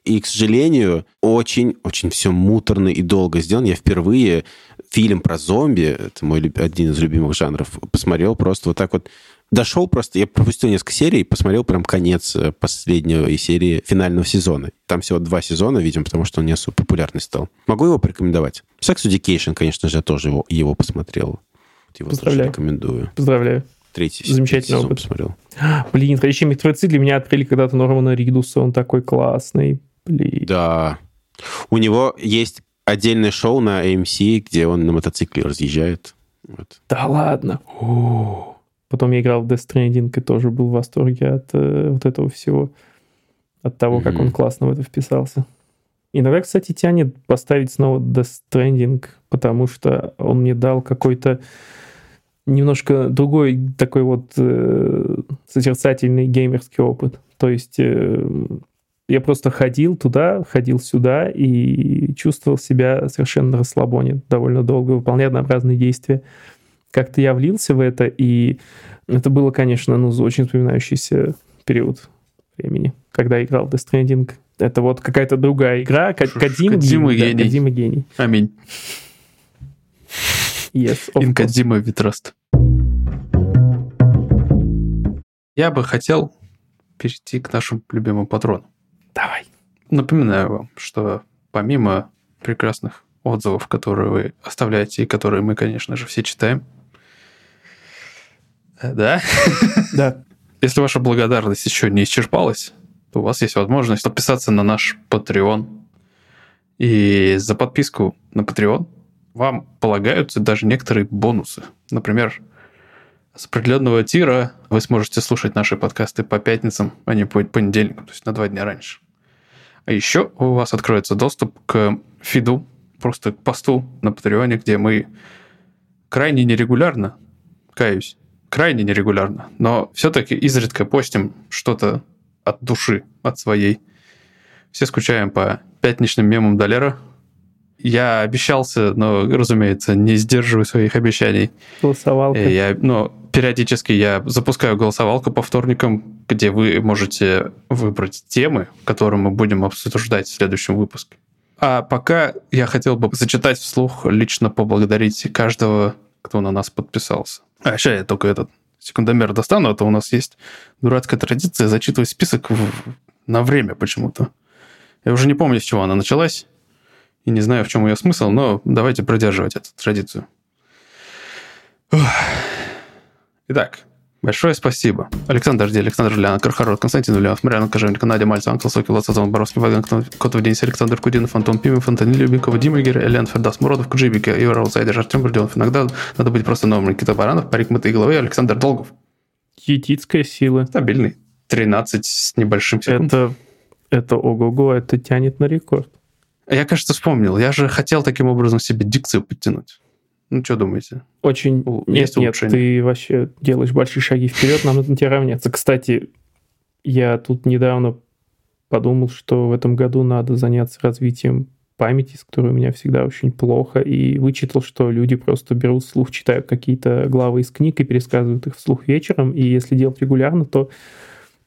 Speaker 1: И, к сожалению, очень-очень все муторно и долго сделано. Я впервые фильм про зомби, это мой один из любимых жанров, посмотрел просто вот так вот дошел просто, я пропустил несколько серий, посмотрел прям конец э, последней серии финального сезона. Там всего два сезона, видимо, потому что он не особо популярный стал. Могу его порекомендовать? Sex Education, конечно же, я тоже его, его посмотрел. Его Поздравляю. тоже рекомендую.
Speaker 3: Поздравляю.
Speaker 1: Третий,
Speaker 3: Замечательный
Speaker 1: третий
Speaker 3: опыт.
Speaker 1: посмотрел.
Speaker 3: Блин, «Ходячие мертвецы» для меня открыли когда-то Нормана Ридуса, он такой классный. Блин.
Speaker 1: Да. У него есть отдельное шоу на AMC, где он на мотоцикле разъезжает. Вот.
Speaker 3: Да ладно. О. Потом я играл в Death Stranding и тоже был в восторге от э, вот этого всего. От того, mm-hmm. как он классно в это вписался. Иногда, кстати, тянет поставить снова Death Stranding, потому что он мне дал какой-то немножко другой такой вот э, созерцательный геймерский опыт. То есть э, я просто ходил туда, ходил сюда и чувствовал себя совершенно на расслабоне довольно долго, выполняя однообразные действия. Как-то я влился в это, и это было, конечно, ну, очень вспоминающийся период времени, когда играл Death Stranding. Это вот какая-то другая игра. Кадима
Speaker 2: гений.
Speaker 3: Да, Кадима гений.
Speaker 2: Аминь.
Speaker 3: Yes,
Speaker 2: Инкадима Витраст. Я бы хотел перейти к нашим любимым патронам.
Speaker 3: Давай.
Speaker 2: Напоминаю вам, что помимо прекрасных отзывов, которые вы оставляете и которые мы, конечно же, все читаем. Э, да?
Speaker 3: Да. [laughs]
Speaker 2: Если ваша благодарность еще не исчерпалась, то у вас есть возможность подписаться на наш Patreon. И за подписку на Patreon вам полагаются даже некоторые бонусы. Например, с определенного тира вы сможете слушать наши подкасты по пятницам, а не по понедельникам, то есть на два дня раньше. А еще у вас откроется доступ к фиду, просто к посту на Патреоне, где мы крайне нерегулярно, каюсь, крайне нерегулярно, но все-таки изредка постим что-то от души, от своей. Все скучаем по пятничным мемам Долера. Я обещался, но, разумеется, не сдерживаю своих обещаний.
Speaker 3: Голосовалка.
Speaker 2: Э, Я, ну, периодически я запускаю голосовалку по вторникам, где вы можете выбрать темы, которые мы будем обсуждать в следующем выпуске. А пока я хотел бы зачитать вслух, лично поблагодарить каждого, кто на нас подписался. А сейчас я только этот секундомер достану, а то у нас есть дурацкая традиция зачитывать список в- на время почему-то. Я уже не помню, с чего она началась, и не знаю, в чем ее смысл, но давайте продерживать эту традицию. Итак, большое спасибо. Александр Ди, Александр Ляна, Кархарот, Константин Ульянов, Марьяна Кожевник, Надя Мальцев, Антон Сокил, Лацазон, Боровский, Ваган, Котов Денис, Александр Кудинов, Антон Пимов, Антон Любенкова, Дима Игорь, Элен Фердас, Муродов, Куджибика, Юра Аутсайдер, Артем Бурденов. Иногда надо быть просто новым. Никита Баранов, Парик Мытой Головы, Александр Долгов.
Speaker 3: Етицкая сила.
Speaker 2: Стабильный. 13 с небольшим секунд.
Speaker 3: Это, это ого-го, это тянет на рекорд.
Speaker 2: Я, кажется, вспомнил. Я же хотел таким образом себе дикцию подтянуть. Ну, что думаете?
Speaker 3: Очень...
Speaker 2: У-
Speaker 3: Нет,
Speaker 2: есть
Speaker 3: нет, ты вообще делаешь большие шаги вперед, нам нужно тебе равняться. Кстати, я тут недавно подумал, что в этом году надо заняться развитием памяти, с которой у меня всегда очень плохо, и вычитал, что люди просто берут вслух, читают какие-то главы из книг и пересказывают их вслух вечером, и если делать регулярно, то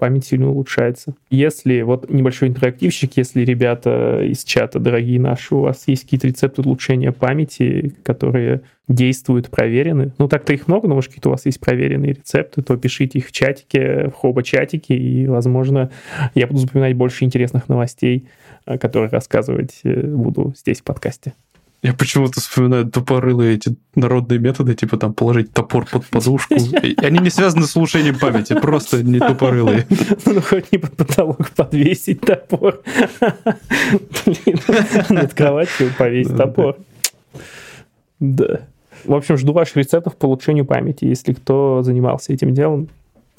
Speaker 3: память сильно улучшается. Если, вот небольшой интерактивщик, если ребята из чата, дорогие наши, у вас есть какие-то рецепты улучшения памяти, которые действуют, проверены, ну так-то их много, но может какие-то у вас есть проверенные рецепты, то пишите их в чатике, в хоба-чатике, и, возможно, я буду запоминать больше интересных новостей, э, которые рассказывать э, буду здесь в подкасте.
Speaker 2: Я почему-то вспоминаю тупорылые эти народные методы, типа там положить топор под подушку. [laughs] Они не связаны с улучшением памяти, просто не тупорылые. [laughs]
Speaker 3: Ну, хоть не под потолок подвесить топор. Над кроватью повесить топор. Да. В общем, жду ваших рецептов по улучшению памяти. Если кто занимался этим делом,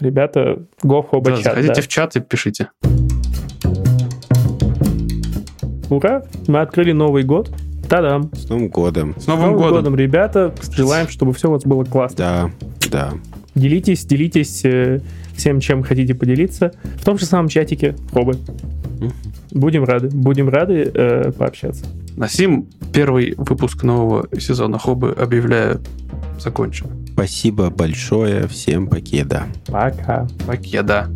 Speaker 3: ребята, go в
Speaker 2: Да,
Speaker 3: хоба-чат.
Speaker 2: заходите
Speaker 3: да.
Speaker 2: в чат и пишите.
Speaker 3: Ура! Мы открыли Новый год. Та-дам!
Speaker 1: С Новым годом.
Speaker 2: С Новым годом!
Speaker 3: ребята! Желаем, чтобы все у вас было классно.
Speaker 1: Да, да.
Speaker 3: Делитесь, делитесь э, всем, чем хотите поделиться. В том же самом чатике Хобы. Будем рады. Будем рады э, пообщаться.
Speaker 2: На сим первый выпуск нового сезона Хобы объявляю закончен.
Speaker 1: Спасибо большое. Всем покеда.
Speaker 3: Пока.
Speaker 2: Покеда.